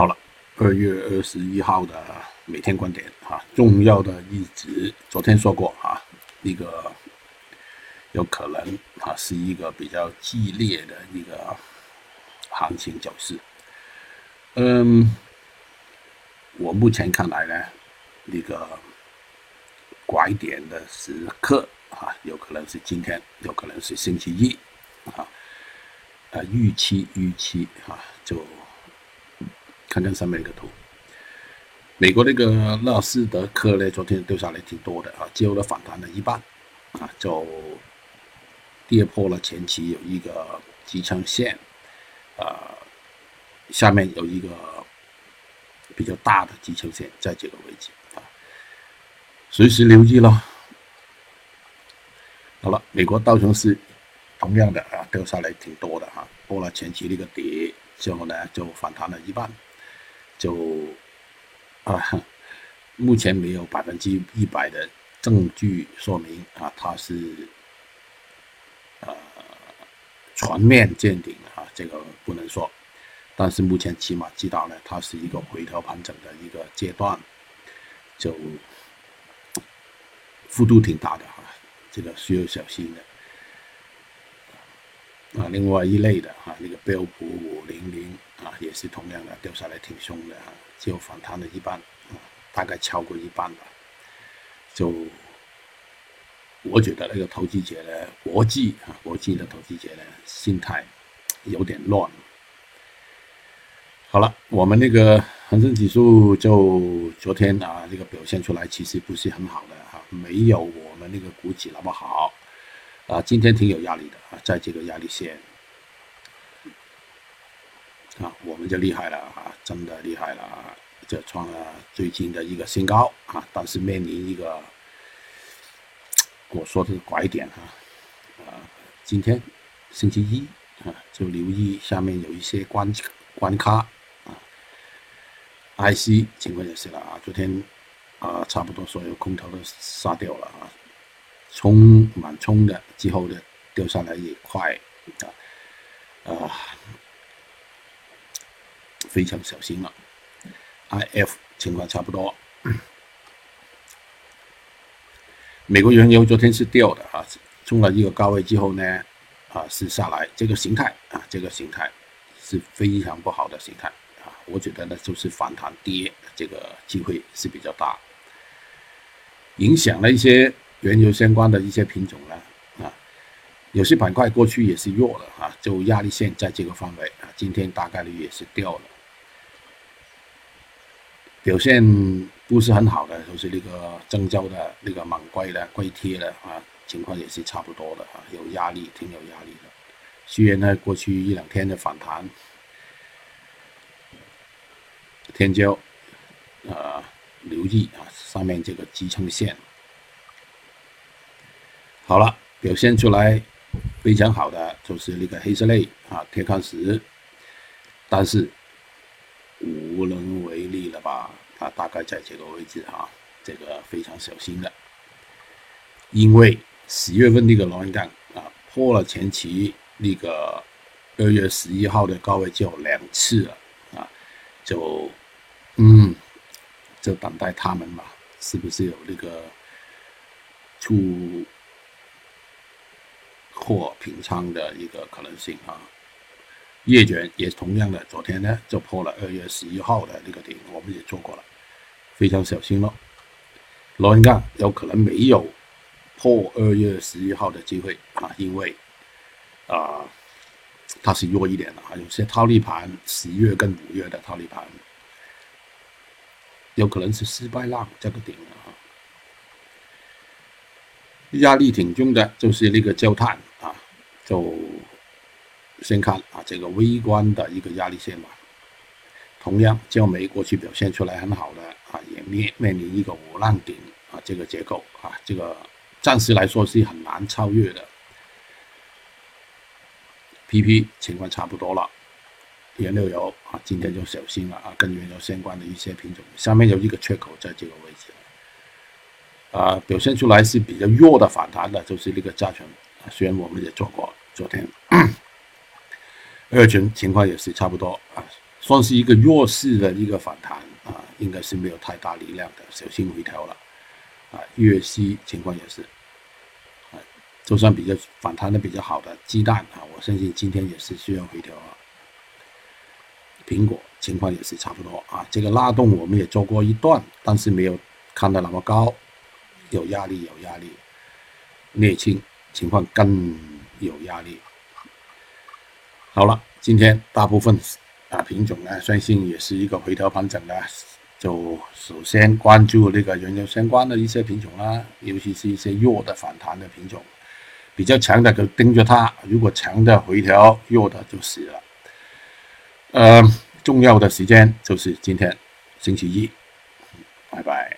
好了，二月二十一号的每天观点啊，重要的日子，昨天说过啊，一个有可能啊是一个比较激烈的一个行情走势。嗯，我目前看来呢，那个拐点的时刻啊，有可能是今天，有可能是星期一啊，啊，预期预期啊，就。看看上面一个图，美国那个纳斯达克呢，昨天掉下来挺多的啊，最后呢反弹了一半，啊，就跌破了前期有一个支撑线，啊，下面有一个比较大的支撑线，在这个位置啊，随时留意咯。好了，美国道琼斯同样的啊，掉下来挺多的哈，破了前期那个底之后呢，就反弹了一半。就啊，目前没有百分之一百的证据说明啊，它是呃全面见顶啊，这个不能说。但是目前起码知道呢，它是一个回调盘整的一个阶段，就幅度挺大的哈，这个需要小心的。啊，另外一类的哈，那个标普五零零。也是同样的掉下来挺凶的哈，就反弹了一半，啊，大概超过一半吧。就我觉得那个投机者呢，国际啊，国际的投机者呢，心态有点乱。好了，我们那个恒生指数就昨天啊，这个表现出来其实不是很好的哈，没有我们那个股指那么好啊，今天挺有压力的啊，在这个压力线。啊，我们就厉害了啊，真的厉害了啊！这创了最近的一个新高啊，但是面临一个我说的是拐点啊，啊，今天星期一啊，就留意下面有一些关关卡啊，IC 情况也是了啊，昨天啊，差不多所有空头都杀掉了啊，冲满冲的之后的掉下来也快啊，啊。非常小心了，I F 情况差不多。美国原油昨天是掉的啊，冲了一个高位之后呢，啊是下来，这个形态啊，这个形态是非常不好的形态啊。我觉得呢，就是反弹跌这个机会是比较大，影响了一些原油相关的一些品种呢啊，有些板块过去也是弱的啊，就压力线在这个范围啊，今天大概率也是掉了。表现不是很好的，就是那个郑州的那个猛龟的龟贴的啊，情况也是差不多的啊，有压力，挺有压力的。虽然呢，过去一两天的反弹，天骄啊，留意啊，上面这个支撑线。好了，表现出来非常好的就是那个黑色类啊，铁矿石，但是。无能为力了吧？啊，大概在这个位置哈，这个非常小心的，因为十月份那个螺纹钢啊破了前期那个二月十一号的高位就两次了啊，就嗯，就等待他们吧，是不是有那个出货平仓的一个可能性啊？叶卷也同样的，昨天呢就破了二月十一号的那个顶，我们也做过了，非常小心了。螺纹钢有可能没有破二月十一号的机会啊，因为啊它是弱一点的啊，有些套利盘，十月跟五月的套利盘有可能是失败浪这个顶啊，压力挺重的，就是那个焦炭啊，就。先看啊，这个微观的一个压力线吧。同样，焦煤过去表现出来很好的啊，也面面临一个五浪顶啊，这个结构啊，这个暂时来说是很难超越的。PP 情况差不多了，原料油啊，今天就小心了啊，跟原油相关的一些品种，下面有一个缺口在这个位置啊，表现出来是比较弱的反弹的，就是那个加权，虽然我们也做过昨天。二群情况也是差不多啊，算是一个弱势的一个反弹啊，应该是没有太大力量的，小心回调了啊。粤西情况也是啊，就算比较反弹的比较好的鸡蛋啊，我相信今天也是需要回调啊。苹果情况也是差不多啊，这个拉动我们也做过一段，但是没有看到那么高，有压力有压力。沥青情况更有压力。好了，今天大部分啊品种呢，相信也是一个回调盘整的，就首先关注那个原油相关的一些品种啦，尤其是一些弱的反弹的品种，比较强的就盯着它，如果强的回调，弱的就死了。呃，重要的时间就是今天星期一，拜拜。